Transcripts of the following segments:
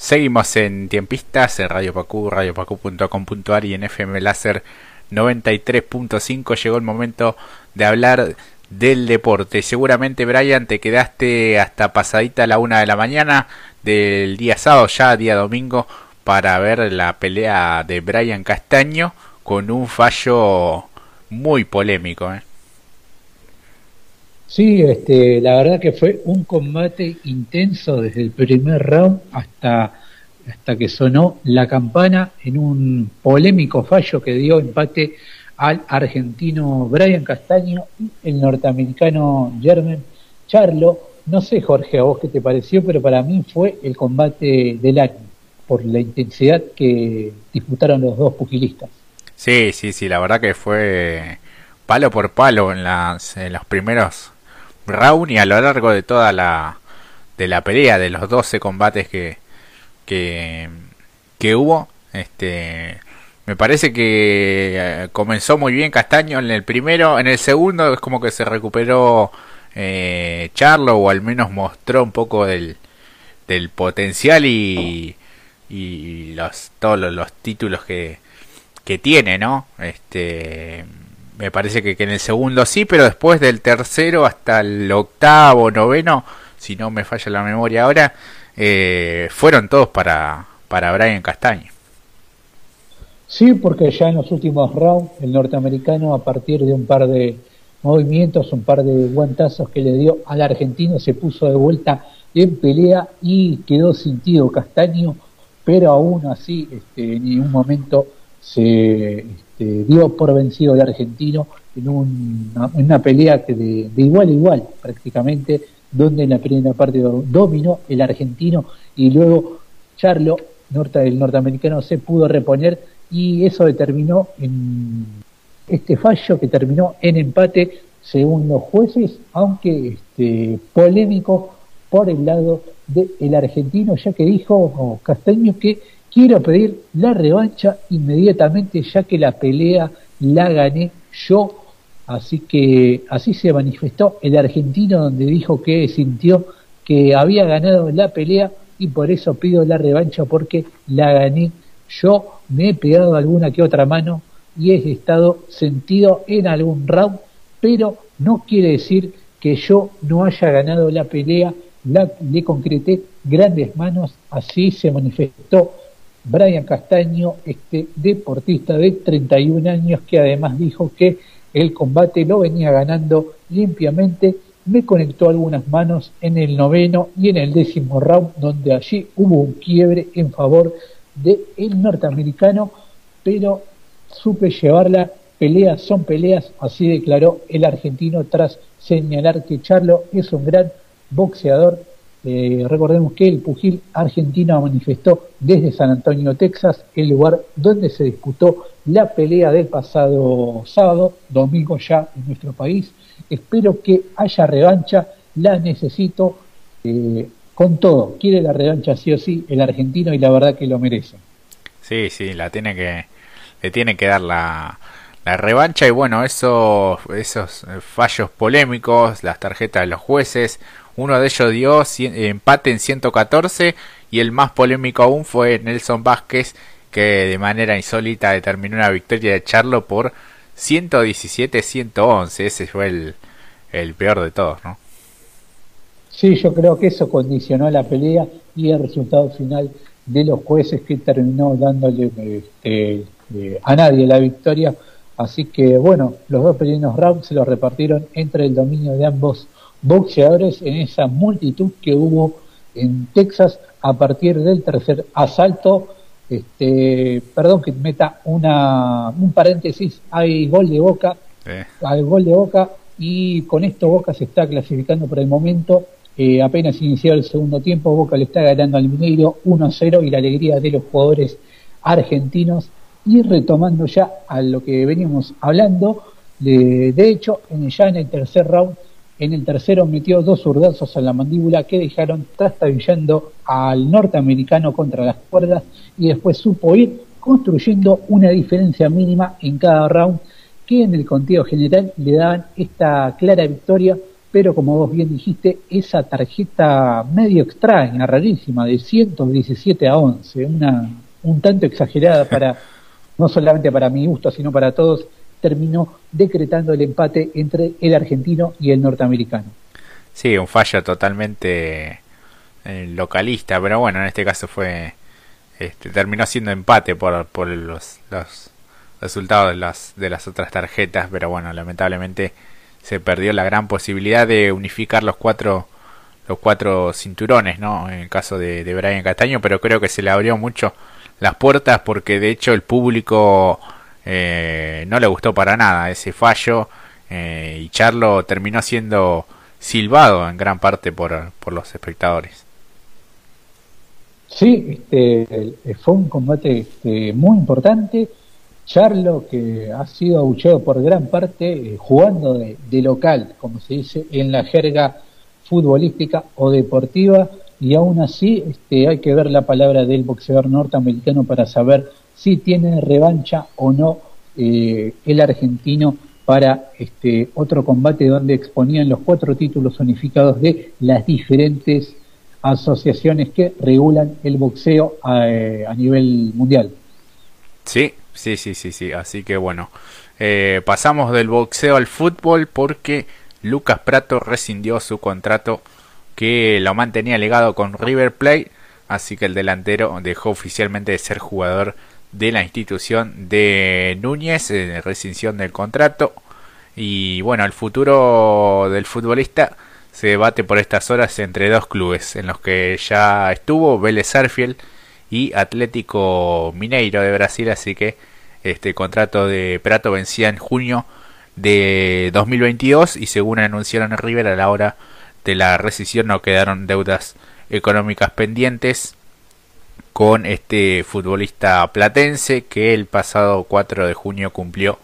Seguimos en Tiempistas, en Radio Pacu, radiopacu.com.ar y en FM Láser 93.5. Llegó el momento de hablar del deporte. Seguramente, Brian, te quedaste hasta pasadita la una de la mañana del día sábado, ya día domingo, para ver la pelea de Brian Castaño con un fallo muy polémico. ¿eh? Sí, este, la verdad que fue un combate intenso desde el primer round hasta, hasta que sonó la campana en un polémico fallo que dio empate al argentino Brian Castaño y el norteamericano Germen Charlo. No sé, Jorge, a vos qué te pareció, pero para mí fue el combate del año por la intensidad que disputaron los dos pugilistas. Sí, sí, sí, la verdad que fue palo por palo en, las, en los primeros round y a lo largo de toda la de la pelea de los 12 combates que que, que hubo este me parece que eh, comenzó muy bien Castaño en el primero. En el segundo es como que se recuperó eh, Charlo o al menos mostró un poco del, del potencial y, y los todos los, títulos que, que tiene no este me parece que, en el segundo sí, pero después del tercero hasta el octavo, noveno, si no me falla la memoria ahora, eh, fueron todos para, para Brian Castaño. Sí, porque ya en los últimos rounds el norteamericano a partir de un par de movimientos, un par de guantazos que le dio al argentino, se puso de vuelta en pelea y quedó sin Castaño, pero aún así este, en ningún momento se este, dio por vencido el argentino en, una, pelea que de, igual a igual prácticamente, donde en la primera parte dominó el argentino y luego Charlo, norte, el norteamericano, se pudo reponer y eso determinó en este fallo que terminó en empate según los jueces, aunque este, polémico por el lado del argentino, ya que dijo Castaño que Quiero pedir la revancha inmediatamente ya que la pelea la gané yo. Así que así se manifestó el argentino donde dijo que sintió que había ganado la pelea y por eso pido la revancha porque la gané yo. Me he pegado alguna que otra mano y he estado sentido en algún round, pero no quiere decir que yo no haya ganado la pelea. La, le concreté grandes manos, así se manifestó Brian Castaño, este deportista de 31 años que además dijo que el combate lo venía ganando limpiamente, me conectó algunas manos en el noveno y en el décimo round, donde allí hubo un quiebre en favor del el norteamericano, pero supe llevarla, peleas son peleas, así declaró el argentino tras señalar que Charlo es un gran boxeador eh, recordemos que el pugil argentino manifestó desde San Antonio, Texas, el lugar donde se disputó la pelea del pasado sábado, domingo ya en nuestro país. Espero que haya revancha, la necesito eh, con todo. Quiere la revancha sí o sí el argentino y la verdad que lo merece. Sí, sí, la tiene que, le tiene que dar la, la revancha y bueno, eso, esos fallos polémicos, las tarjetas de los jueces, uno de ellos dio empate en 114 y el más polémico aún fue Nelson Vázquez que de manera insólita determinó una victoria de Charlo por 117-111. Ese fue el, el peor de todos, ¿no? Sí, yo creo que eso condicionó la pelea y el resultado final de los jueces que terminó dándole este, eh, a nadie la victoria. Así que bueno, los dos primeros rounds se los repartieron entre el dominio de ambos boxeadores en esa multitud que hubo en Texas a partir del tercer asalto. Este, perdón que meta una, un paréntesis, hay gol de Boca, hay gol de Boca y con esto Boca se está clasificando por el momento. Eh, apenas iniciado el segundo tiempo, Boca le está ganando al Mineiro 1-0 y la alegría de los jugadores argentinos. Y retomando ya a lo que veníamos hablando, de, de hecho, en, ya en el tercer round en el tercero metió dos zurdazos a la mandíbula que dejaron trastabillando al norteamericano contra las cuerdas y después supo ir construyendo una diferencia mínima en cada round que en el conteo general le daban esta clara victoria pero como vos bien dijiste, esa tarjeta medio extraña, rarísima, de 117 a 11, una, un tanto exagerada para, no solamente para mi gusto, sino para todos, terminó decretando el empate entre el argentino y el norteamericano. Sí, un fallo totalmente eh, localista, pero bueno, en este caso fue este, terminó siendo empate por, por los, los resultados de las, de las otras tarjetas, pero bueno, lamentablemente se perdió la gran posibilidad de unificar los cuatro los cuatro cinturones, ¿no? En el caso de, de Brian Castaño, pero creo que se le abrió mucho las puertas porque de hecho el público eh, no le gustó para nada ese fallo eh, y Charlo terminó siendo silbado en gran parte por, por los espectadores. Sí, este, fue un combate este, muy importante. Charlo, que ha sido abucheado por gran parte, eh, jugando de, local, como se dice en la jerga futbolística o deportiva, y aún así este, hay que ver la palabra del boxeador norteamericano para saber si tiene revancha o no eh, el argentino para este otro combate donde exponían los cuatro títulos unificados de las diferentes asociaciones que regulan el boxeo a, eh, nivel mundial. Sí, sí, sí, sí, sí. Así que bueno, eh, pasamos del boxeo al fútbol porque Lucas Prato rescindió su contrato que lo mantenía legado con River Plate, así que el delantero dejó oficialmente de ser jugador de la institución de Núñez, en rescisión del contrato. Y bueno, el futuro del futbolista se debate por estas horas entre dos clubes en los que ya estuvo Vélez Arfiel y Atlético Mineiro de Brasil, así que este contrato de Prato vencía en junio de 2022 y según anunciaron en River a la hora de la rescisión no quedaron deudas económicas pendientes con este futbolista platense que el pasado 4 de junio cumplió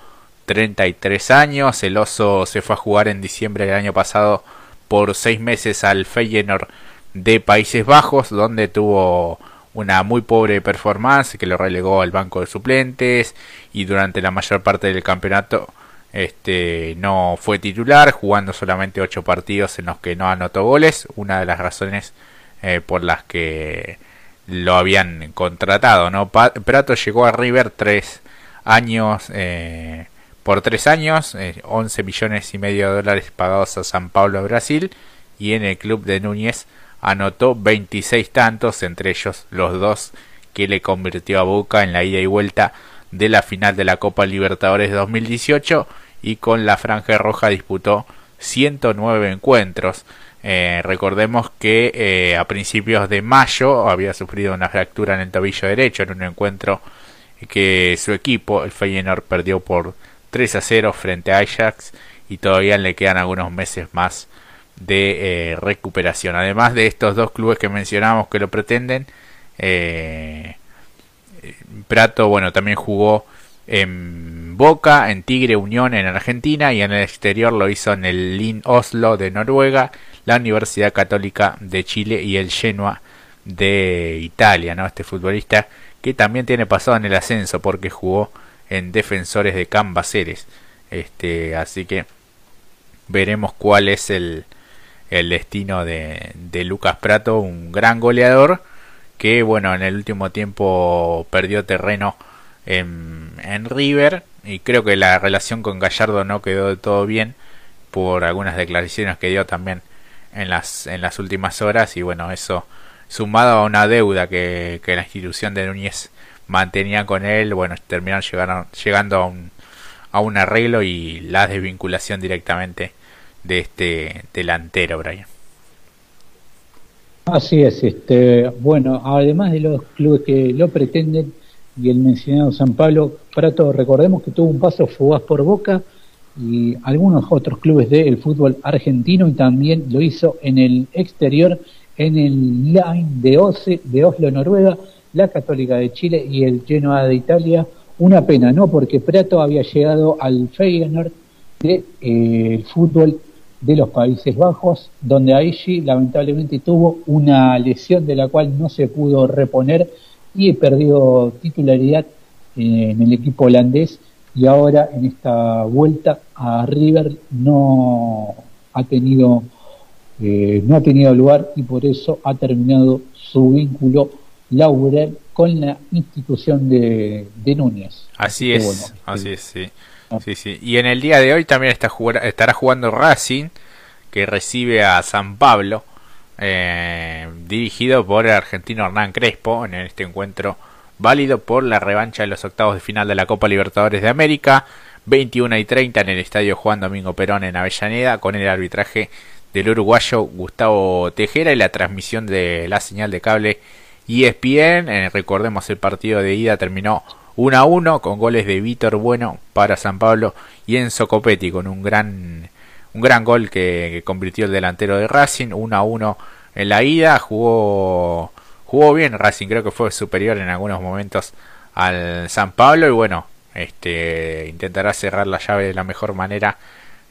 33 años. El oso se fue a jugar en diciembre del año pasado por 6 meses al Feyenoord de Países Bajos, donde tuvo una muy pobre performance que lo relegó al banco de suplentes y durante la mayor parte del campeonato este no fue titular, jugando solamente 8 partidos en los que no anotó goles, una de las razones eh, por las que lo habían contratado, ¿no? Prato llegó a River tres años, eh, por tres años, eh, 11 millones y medio de dólares pagados a San Pablo, Brasil, y en el club de Núñez anotó 26 tantos, entre ellos los dos que le convirtió a Boca en la ida y vuelta de la final de la Copa Libertadores 2018 y con la franja roja disputó 109 encuentros. Eh, recordemos que eh, a principios de mayo había sufrido una fractura en el tobillo derecho en un encuentro que su equipo, el Feyenoord, perdió por 3 a 0 frente a Ajax y todavía le quedan algunos meses más de eh, recuperación. Además de estos dos clubes que mencionamos que lo pretenden, Prato, bueno, también jugó en Boca, en Tigre Unión en Argentina y en el exterior lo hizo en el Lin Oslo de Noruega la Universidad Católica de Chile y el Genoa de Italia, ¿no? Este futbolista que también tiene pasado en el ascenso porque jugó en Defensores de Cambaceres. Este, así que veremos cuál es el, el destino de, de Lucas Prato, un gran goleador que bueno, en el último tiempo perdió terreno en, en River y creo que la relación con Gallardo no quedó de todo bien por algunas declaraciones que dio también en las, en las últimas horas y bueno, eso sumado a una deuda que, que la institución de Núñez mantenía con él, bueno, terminaron llegando, llegando a un, a un arreglo y la desvinculación directamente de este delantero, Brian. Así es, este, bueno, además de los clubes que lo pretenden y el mencionado San Pablo, Prato, recordemos que tuvo un paso fugaz por Boca, y algunos otros clubes del fútbol argentino y también lo hizo en el exterior, en el Line de, de Oslo, Noruega, la Católica de Chile y el Genoa de Italia. Una pena, ¿no? Porque Prato había llegado al Feyenoord de, eh, fútbol de los Países Bajos, donde Aishi lamentablemente tuvo una lesión de la cual no se pudo reponer y perdió titularidad en el equipo holandés y ahora en esta vuelta a River no ha tenido, eh, no ha tenido lugar y por eso ha terminado su vínculo laboral con la institución de, Núñez. Así es, así es, sí. sí. sí, Y en el día de hoy también está estará jugando Racing, que recibe a San Pablo, eh, dirigido por el argentino Hernán Crespo, en este encuentro válido por la revancha de los octavos de final de la Copa Libertadores de América, 21 y 30 en el estadio Juan Domingo Perón en Avellaneda, con el arbitraje del uruguayo Gustavo Tejera y la transmisión de la señal de cable ESPN. Eh, recordemos el partido de ida terminó 1 a 1 con goles de Víctor Bueno para San Pablo y Enzo Copetti con un gran un gran gol que, que convirtió el delantero de Racing 1 a 1 en la ida jugó jugó bien Racing, creo que fue superior en algunos momentos al San Pablo y bueno, este intentará cerrar la llave de la mejor manera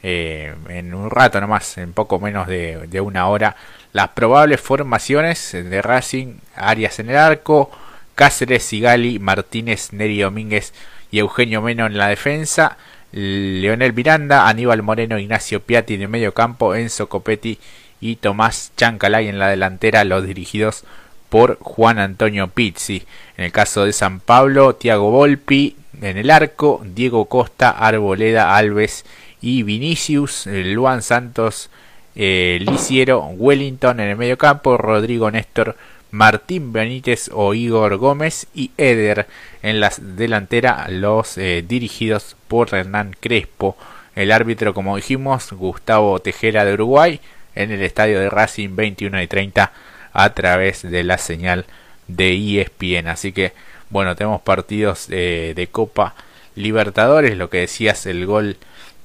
eh, en un rato nomás, en poco menos de, de, una hora. Las probables formaciones de Racing, Arias en el arco, Cáceres, Sigali, Martínez, Neri Domínguez y Eugenio Meno en la defensa, Leonel Miranda, Aníbal Moreno, Ignacio Piatti de medio campo, Enzo Copetti y Tomás Chancalay en la delantera, los dirigidos por Juan Antonio Pizzi. En el caso de San Pablo, Tiago Volpi en el arco, Diego Costa, Arboleda, Alves y Vinicius, eh, Luan Santos, eh, Liciero, Wellington en el medio campo, Rodrigo Néstor, Martín Benítez o Igor Gómez y Eder en la delantera, los eh, dirigidos por Hernán Crespo. El árbitro, como dijimos, Gustavo Tejera de Uruguay en el estadio de Racing 21 y 30 a través de la señal de ESPN. Así que, bueno, tenemos partidos de Copa Libertadores, lo que decías, el gol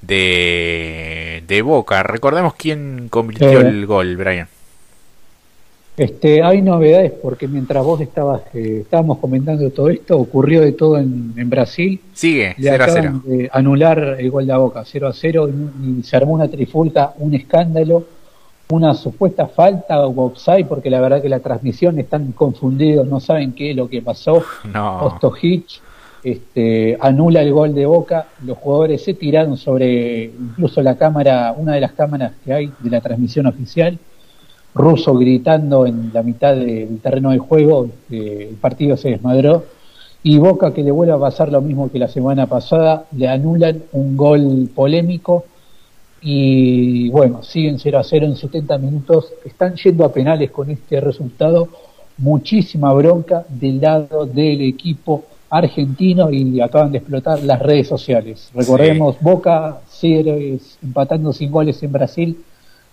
de, de Boca. Recordemos quién convirtió el gol, Brian. Este, hay novedades porque mientras vos estabas, eh, estábamos comentando todo esto, ocurrió de todo en, Brasil. Sigue, 0 a 0. anular el gol de Boca, 0 a 0, y, se armó una trifulca, un escándalo una supuesta falta o offside, porque la verdad que la transmisión están confundidos, no saben qué es lo que pasó. No. Hitch este, anula el gol de Boca, los jugadores se tiraron sobre incluso la cámara, una de las cámaras que hay de la transmisión oficial, Russo gritando en la mitad del terreno de juego, este, el partido se desmadró, y Boca que le vuelve a pasar lo mismo que la semana pasada, le anulan un gol polémico y bueno, siguen 0 a 0 en 70 minutos, están yendo a penales con este resultado, muchísima bronca del lado del equipo argentino y acaban de explotar las redes sociales. Recordemos, Boca sigue empatando sin goles en Brasil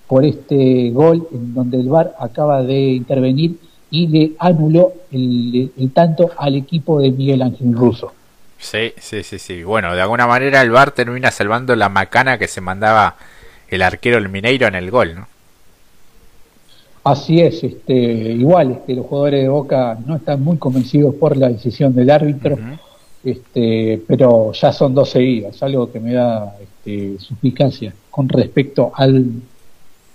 por este gol en donde el VAR acaba de intervenir y le anuló el, el tanto al equipo de Miguel Ángel Russo. Sí, sí, sí, sí. Bueno, de alguna manera el VAR termina salvando la macana que se mandaba el arquero el Mineiro en el gol, ¿no? Así es, este, igual este, los jugadores de Boca no están muy convencidos por la decisión del árbitro, este, pero ya son dos seguidas, algo que me da este, suspicacia con respecto al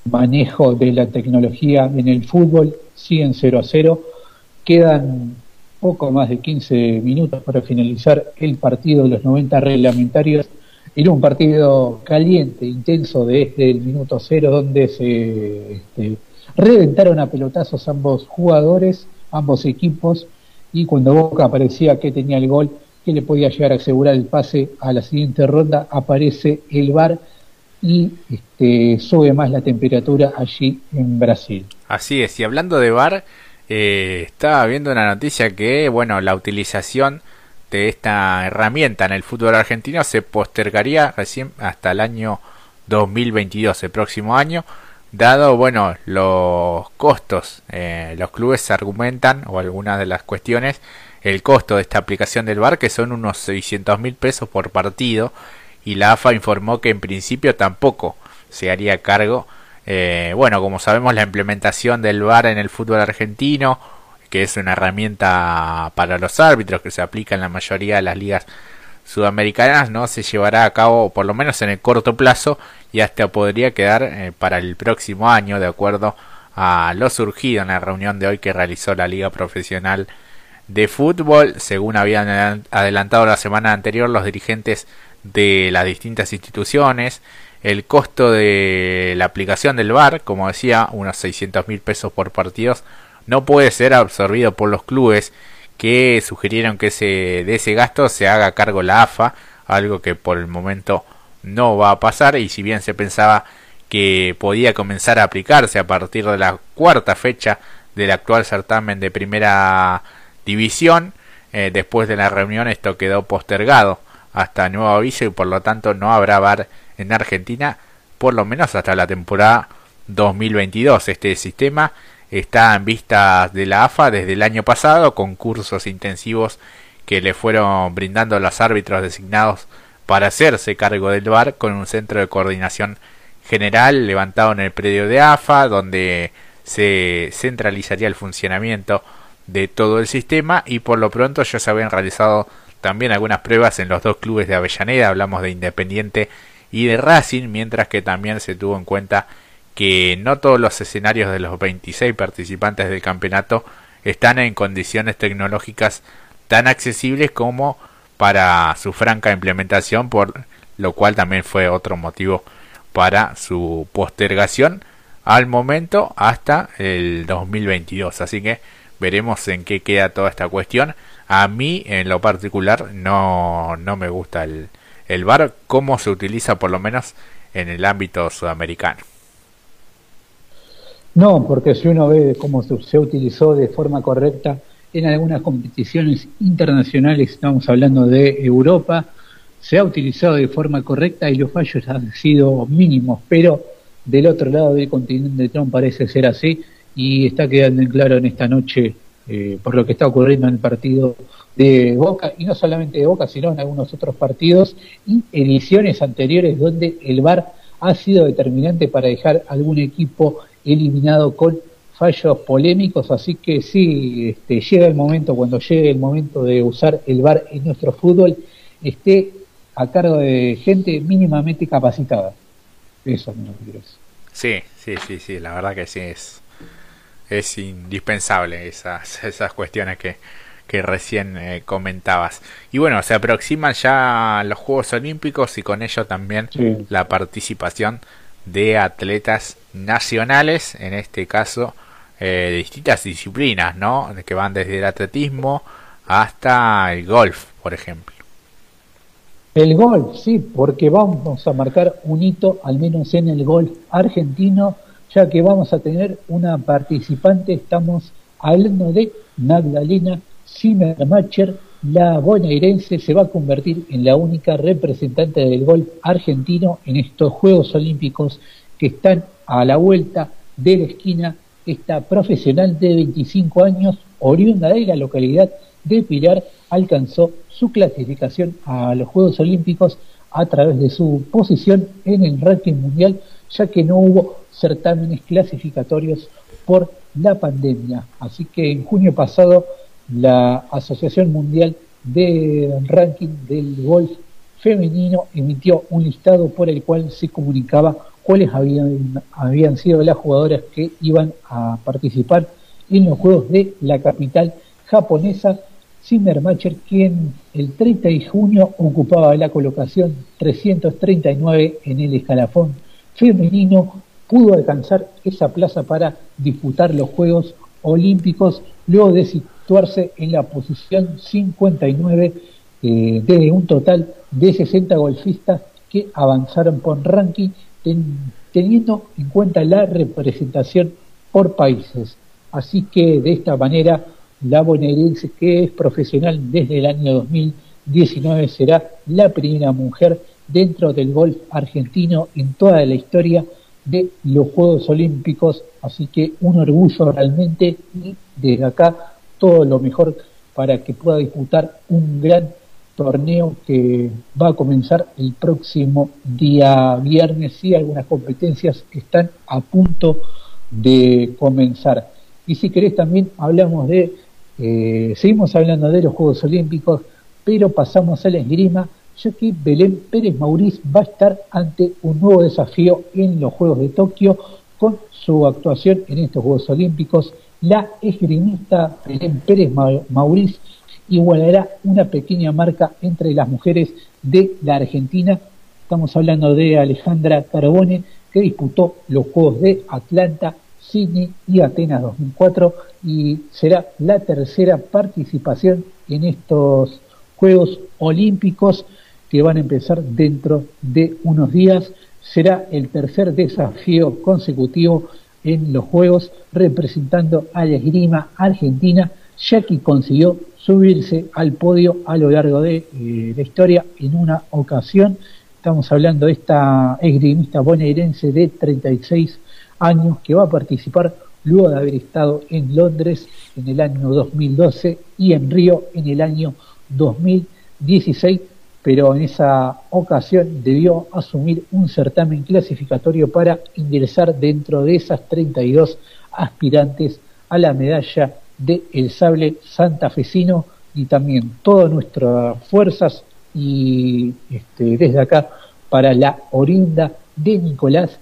manejo de la tecnología en el fútbol, siguen 0 a 0, quedan poco más de 15 minutos para finalizar el partido de los 90 reglamentarios. Era un partido caliente, intenso desde el minuto cero, donde se este, reventaron a pelotazos ambos jugadores, ambos equipos, y cuando Boca aparecía que tenía el gol, que le podía llegar a asegurar el pase a la siguiente ronda, aparece el VAR y este, sube más la temperatura allí en Brasil. Así es, y hablando de VAR, eh, estaba viendo una noticia que, bueno, la utilización de esta herramienta en el fútbol argentino se postergaría recién hasta el año 2022, el próximo año, dado, bueno, los costos. Eh, los clubes argumentan, o algunas de las cuestiones, el costo de esta aplicación del VAR, que son unos 600 mil pesos por partido, y la AFA informó que en principio tampoco se haría cargo eh, bueno, como sabemos, la implementación del VAR en el fútbol argentino, que es una herramienta para los árbitros que se aplica en la mayoría de las ligas sudamericanas, no se llevará a cabo por lo menos en el corto plazo y hasta podría quedar eh, para el próximo año, de acuerdo a lo surgido en la reunión de hoy que realizó la Liga Profesional de Fútbol. Según habían adelantado la semana anterior los dirigentes de las distintas instituciones, el costo de la aplicación del VAR, como decía, unos 600 mil pesos por partidos, no puede ser absorbido por los clubes que sugirieron que ese, de ese gasto se haga cargo la AFA, algo que por el momento no va a pasar y si bien se pensaba que podía comenzar a aplicarse a partir de la cuarta fecha del actual certamen de primera división, eh, después de la reunión esto quedó postergado hasta nuevo aviso y por lo tanto no habrá VAR en Argentina por lo menos hasta la temporada 2022. Este sistema está en vista de la AFA desde el año pasado con cursos intensivos que le fueron brindando los árbitros designados para hacerse cargo del VAR con un centro de coordinación general levantado en el predio de AFA donde se centralizaría el funcionamiento de todo el sistema y por lo pronto ya se habían realizado también algunas pruebas en los dos clubes de Avellaneda, hablamos de Independiente y de Racing, mientras que también se tuvo en cuenta que no todos los escenarios de los 26 participantes del campeonato están en condiciones tecnológicas tan accesibles como para su franca implementación, por lo cual también fue otro motivo para su postergación al momento hasta el 2022. Así que veremos en qué queda toda esta cuestión. A mí en lo particular no, no me gusta el, el VAR, cómo se utiliza por lo menos en el ámbito sudamericano. No, porque si uno ve cómo se utilizó de forma correcta en algunas competiciones internacionales, estamos hablando de Europa, se ha utilizado de forma correcta y los fallos han sido mínimos, pero del otro lado del continente no parece ser así y está quedando en claro en esta noche eh, por lo que está ocurriendo en el partido de Boca, y no solamente de Boca, sino en algunos otros partidos y ediciones anteriores donde el VAR ha sido determinante para dejar algún equipo eliminado con fallos polémicos, así que sí, este, llega el momento, cuando llegue el momento de usar el VAR en nuestro fútbol, esté a cargo de gente mínimamente capacitada. Eso es lo Sí, sí, sí, sí, la verdad que sí es, es indispensable esas, esas cuestiones que, que recién eh, comentabas. Y bueno, se aproximan ya los Juegos Olímpicos y con ello también la participación de atletas nacionales, en este caso eh, de distintas disciplinas, ¿no? Que van desde el atletismo hasta el golf, por ejemplo. El golf, sí, porque vamos a marcar un hito, al menos en el golf argentino, ya que vamos a tener una participante, estamos hablando de Magdalena Zimmermacher, la bonaerense se va a convertir en la única representante del golf argentino en estos Juegos Olímpicos que están a la vuelta de la esquina. Esta profesional de 25 años, oriunda de la localidad de Pilar, alcanzó su clasificación a los Juegos Olímpicos a través de su posición en el ranking mundial, ya que no hubo certámenes clasificatorios por la pandemia. Así que en junio pasado la Asociación Mundial de Ranking del Golf Femenino emitió un listado por el cual se comunicaba cuáles habían, habían sido las jugadoras que iban a participar en los Juegos de la capital japonesa. Zimmermacher, quien el 30 de junio ocupaba la colocación 339 en el escalafón femenino, pudo alcanzar esa plaza para disputar los Juegos Olímpicos luego de situarse en la posición 59 eh, de un total de 60 golfistas que avanzaron por ranking teniendo en cuenta la representación por países. Así que de esta manera la bonaerense que es profesional desde el año 2019 será la primera mujer dentro del golf argentino en toda la historia de los Juegos Olímpicos, así que un orgullo realmente y desde acá todo lo mejor para que pueda disputar un gran torneo que va a comenzar el próximo día viernes y algunas competencias están a punto de comenzar. Y si querés también hablamos de, eh, seguimos hablando de los Juegos Olímpicos, pero pasamos a la esgrima, ya que Belén Pérez Mauriz va a estar ante un nuevo desafío en los Juegos de Tokio con su actuación en estos Juegos Olímpicos. La esgrimista Belén Pérez Mauriz igualará una pequeña marca entre las mujeres de la Argentina. Estamos hablando de Alejandra Carbone, que disputó los Juegos de Atlanta, Sydney y Atenas 2004 y será la tercera participación en estos Juegos Olímpicos que van a empezar dentro de unos días. Será el tercer desafío consecutivo en los Juegos representando a la esgrima argentina, ya que consiguió subirse al podio a lo largo de eh, la historia en una ocasión. Estamos hablando de esta esgrimista bonaerense de 36 años que va a participar luego de haber estado en Londres en el año 2012 y en Río en el año 2016, pero en esa ocasión debió asumir un certamen clasificatorio para ingresar dentro de esas 32 aspirantes a la medalla de el sable santafesino. Y también todas nuestras fuerzas y este, desde acá para la Orinda de Nicolás,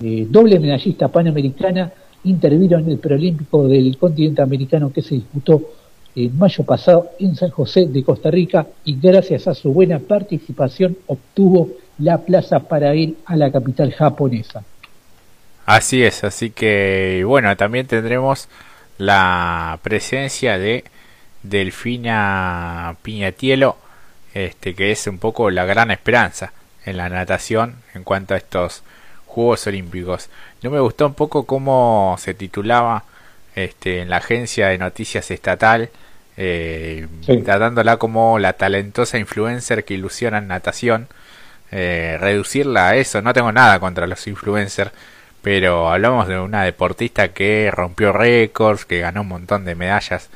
eh, doble medallista panamericana, intervino en el preolímpico del continente americano que se disputó en mayo pasado en San José de Costa Rica y gracias a su buena participación obtuvo la plaza para ir a la capital japonesa. Así es, así que bueno, también tendremos la presencia de Delfina Piñatielo, este que es un poco la gran esperanza en la natación en cuanto a estos Juegos Olímpicos. No me gustó un poco cómo se titulaba este, en la agencia de noticias estatal, eh, tratándola como la talentosa influencer que ilusiona en natación. Eh, reducirla a eso, no tengo nada contra los influencers, pero hablamos de una deportista que rompió récords, que ganó un montón de medallas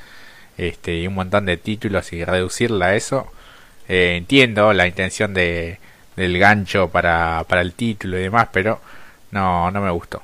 este, y un montón de títulos y reducirla a eso. Eh, entiendo la intención de, del gancho para, para el título y demás, pero no, no me gustó.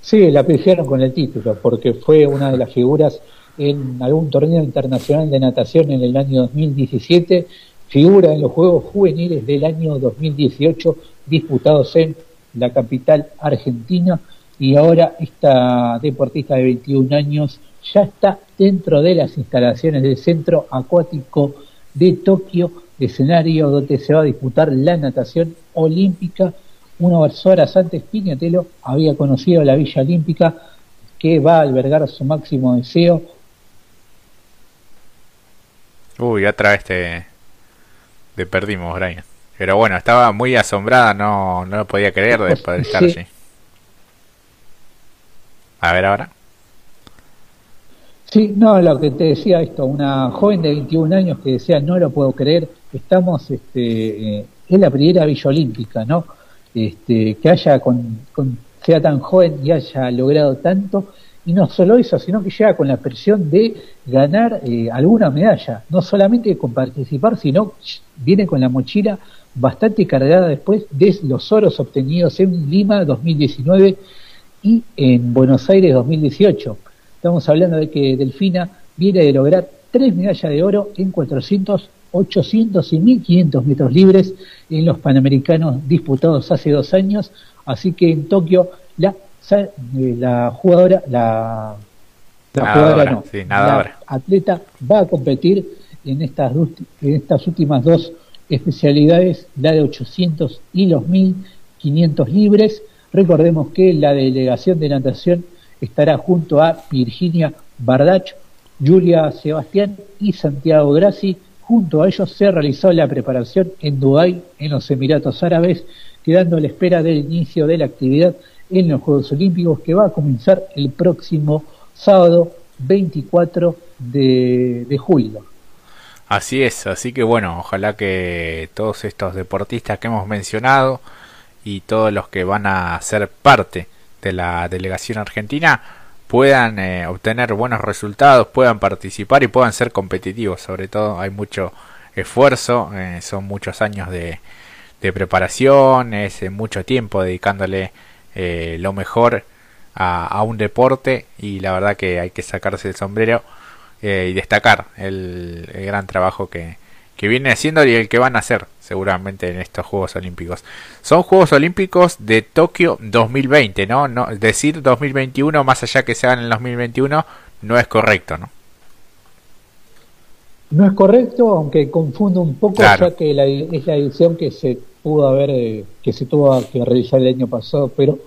Sí, la pifiaron con el título, porque fue una de las figuras en algún torneo internacional de natación en el año 2017, figura en los Juegos Juveniles del año 2018 disputados en la capital argentina y ahora esta deportista de 21 años ya está dentro de las instalaciones del Centro Acuático de Tokio, escenario donde se va a disputar la natación olímpica. Unas horas antes, Piñatelo había conocido la Villa Olímpica que va a albergar su máximo deseo. Uy, otra vez te, te perdimos, Brian. Pero bueno, estaba muy asombrada, no, no lo podía creer después de estar allí. A ver ahora. Sí, no, lo que te decía esto, una joven de 21 años que decía, no lo puedo creer, estamos, este, eh, es la primera Villa Olímpica, ¿no? Este, que haya, con, sea tan joven y haya logrado tanto, y no solo eso, sino que llega con la presión de ganar eh, alguna medalla, no solamente con participar, sino viene con la mochila bastante cargada después de los oros obtenidos en Lima 2019 y en Buenos Aires 2018 Estamos hablando de que Delfina viene de lograr tres medallas de oro en 400, 800 y 1500 metros libres en los Panamericanos disputados hace dos años. Así que en Tokio la, eh, la jugadora, la, la jugadora no, la atleta va a competir en estas, en estas últimas dos especialidades, la de 800 y los 1500 libres. Recordemos que la delegación de natación estará junto a Virginia Bardach, Julia Sebastián y Santiago Grassi. Junto a ellos se realizó la preparación en Dubái, en los Emiratos Árabes, quedando a la espera del inicio de la actividad en los Juegos Olímpicos que va a comenzar el próximo sábado 24 de, de julio. Así es, así que bueno, ojalá que todos estos deportistas que hemos mencionado y todos los que van a ser parte de la delegación argentina puedan eh, obtener buenos resultados, puedan participar y puedan ser competitivos. Sobre todo hay mucho esfuerzo, eh, son muchos años de, de preparación, es eh, mucho tiempo dedicándole lo mejor a, un deporte y la verdad que hay que sacarse el sombrero y destacar el gran trabajo que, que viene haciendo y el que van a hacer seguramente en estos Juegos Olímpicos. Son Juegos Olímpicos de Tokio 2020, ¿no? no decir 2021 más allá que sean en el 2021 no es correcto, ¿no? No es correcto, aunque confundo un poco, ya que la, es la edición que se pudo haber, eh, que se tuvo que realizar el año pasado, pero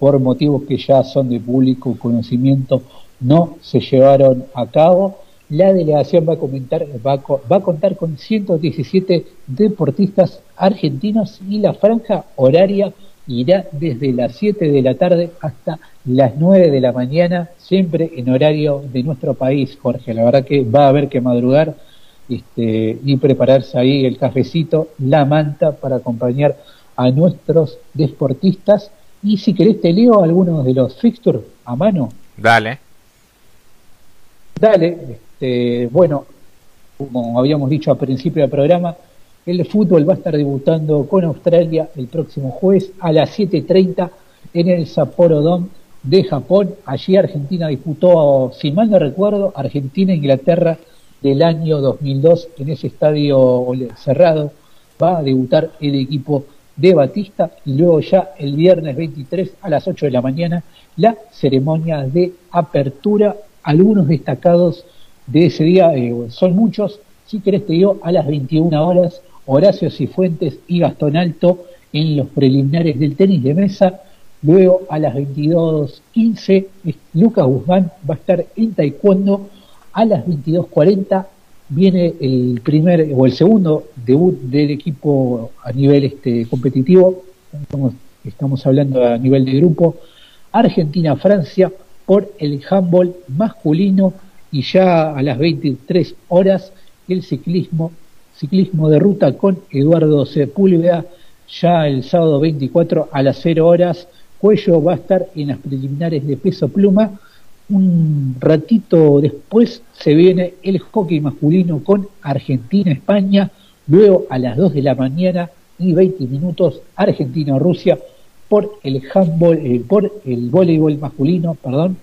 por motivos que ya son de público conocimiento, no se llevaron a cabo. La delegación va a, comentar, va va a contar con 117 deportistas argentinos y la franja horaria irá desde las 7 de la tarde hasta las 9 de la mañana, siempre en horario de nuestro país, Jorge. La verdad que va a haber que madrugar este, y prepararse ahí el cafecito, la manta para acompañar a nuestros deportistas. Y si querés te leo algunos de los fixtures a mano. Dale. Dale. Este, bueno, como habíamos dicho al principio del programa, el fútbol va a estar debutando con Australia el próximo jueves a las 7.30 en el Sapporo Dome de Japón. Allí Argentina disputó, si mal no recuerdo, Argentina-Inglaterra del año 2002 en ese estadio cerrado. Va a debutar el equipo de Batista y luego ya el viernes 23 a las 8 de la mañana la ceremonia de apertura. Algunos destacados de ese día eh, son muchos. Si querés te digo, a las 21 horas Horacio Cifuentes y Gastón Alto en los preliminares del tenis de mesa. Luego a las 22.15 Lucas Guzmán va a estar en taekwondo. A las 22.40 viene el primer o el segundo debut del equipo a nivel este, competitivo. Estamos, hablando a nivel de grupo. Argentina-Francia por el handball masculino y ya a las 23 horas el ciclismo ciclismo de ruta con Eduardo Sepúlveda, ya el sábado 24 a las 0 horas. Cuello va a estar en las preliminares de peso pluma. Un ratito después se viene el hockey masculino con Argentina-España. Luego a las 2 de la mañana y 20 minutos Argentina-Rusia por el handball, eh, por el voleibol masculino, perdón.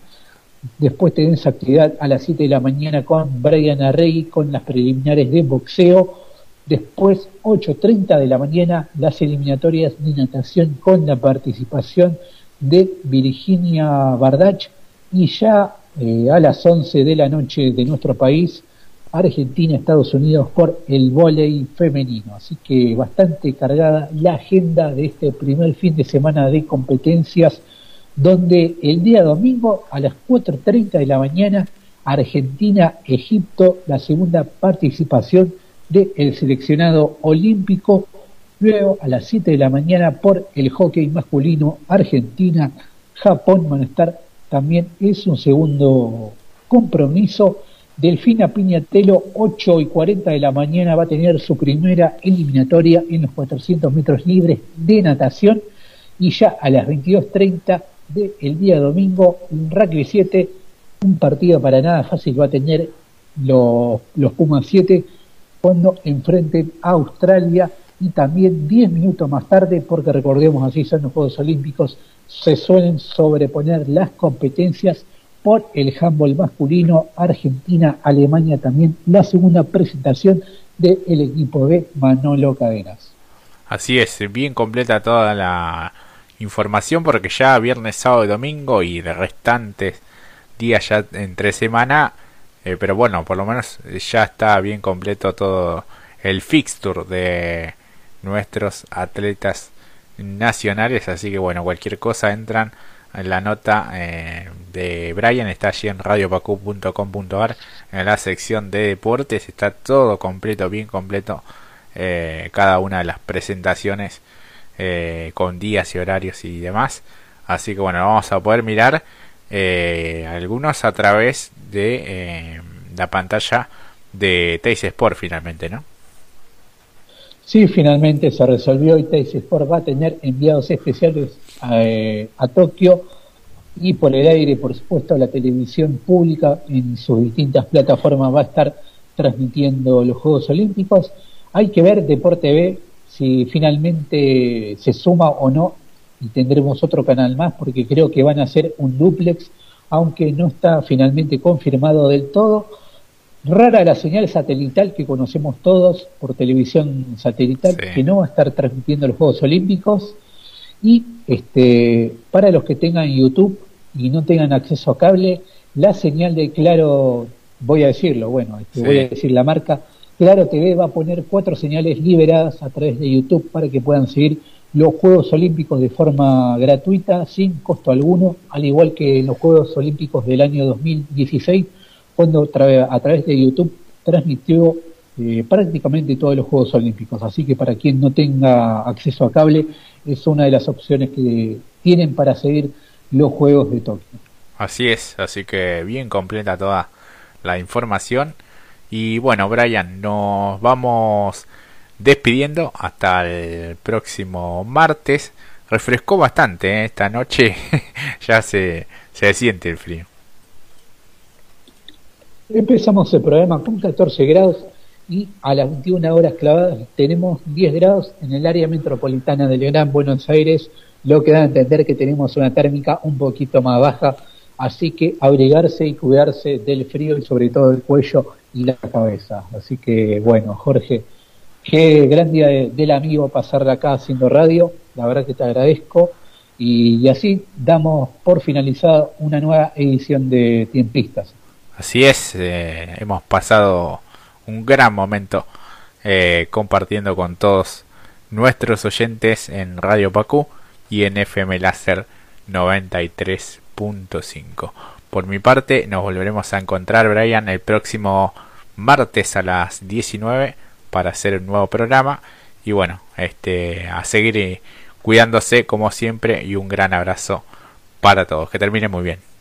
Después tenemos actividad a las 7 de la mañana con Brian Arregui con las preliminares de boxeo Después, 8.30 de la mañana, las eliminatorias de natación con la participación de Virginia Bardach y ya eh, a las 11 de la noche de nuestro país, Argentina, Estados Unidos por el vóley femenino. Así que bastante cargada la agenda de este primer fin de semana de competencias, donde el día domingo a las 4.30 de la mañana, Argentina-Egipto, la segunda participación del seleccionado olímpico. Luego a las 7 de la mañana por el hockey masculino Argentina, Japón van también es un segundo compromiso. Delfina Piñatelo, 8 y 40 de la mañana, va a tener su primera eliminatoria en los 400 metros libres de natación. Y ya a las 22.30 del día domingo, en Rugby 7, un partido para nada fácil va a tener los, los Pumas 7 cuando enfrenten a Australia y también 10 minutos más tarde, porque recordemos así son los Juegos Olímpicos, se suelen sobreponer las competencias por el handball masculino, Argentina, Alemania también, la segunda presentación del equipo de Manolo Cadenas. Así es, bien completa toda la información porque ya viernes, sábado y domingo y de restantes días ya entre semana eh, pero bueno, por lo menos ya está bien completo todo el fixture de nuestros atletas nacionales. Así que bueno, cualquier cosa entran en la nota eh, de Brian. Está allí en radiopacu.com.ar en la sección de deportes. Está todo completo, bien completo. Eh, cada una de las presentaciones con días y horarios y demás. Así que bueno, vamos a poder mirar eh, algunos a través de eh, la pantalla de Teis Sport finalmente, ¿no? Sí, finalmente se resolvió y Teis Sport va a tener enviados especiales eh, a, Tokio y por el aire, por supuesto, la televisión pública en sus distintas plataformas va a estar transmitiendo los Juegos Olímpicos. Hay que ver Deporte B si finalmente se suma o no y tendremos otro canal más porque creo que van a ser un duplex, aunque no está finalmente confirmado del todo. Rara la señal satelital que conocemos todos por televisión satelital, que no va a estar transmitiendo los Juegos Olímpicos. Y este, para los que tengan YouTube y no tengan acceso a cable, la señal de Claro voy a decirlo, bueno, te voy a decir la marca, Claro TV va a poner cuatro señales liberadas a través de YouTube para que puedan seguir los Juegos Olímpicos de forma gratuita, sin costo alguno, al igual que los Juegos Olímpicos del año 2016, cuando a través de YouTube transmitió eh, prácticamente todos los Juegos Olímpicos. Así que para quien no tenga acceso a cable, es una de las opciones que tienen para seguir los Juegos de Tokio. Así es, así que bien completa toda la información. Y bueno, Brian, nos vamos despidiendo hasta el próximo martes. Refrescó bastante ¿eh? esta noche, ya se, se siente el frío. Empezamos el programa con 14 grados y a las 21 horas clavadas tenemos 10 grados en el área metropolitana de Gran Buenos Aires, lo que da a entender que tenemos una térmica un poquito más baja, así que abrigarse y cuidarse del frío y sobre todo del cuello la cabeza. Así que bueno, Jorge, qué gran día del amigo pasar acá haciendo radio, la verdad que te agradezco. Y, así damos por finalizada una nueva edición de Tiempistas. Así es, eh, hemos pasado un gran momento eh, compartiendo con todos nuestros oyentes en Radio Pacú y en FM Láser 93.5. Por mi parte, nos volveremos a encontrar, Brian, el próximo martes a las 19 para hacer un nuevo programa. Y bueno, este, a seguir eh, cuidándose como siempre y un gran abrazo para todos. Que termine muy bien.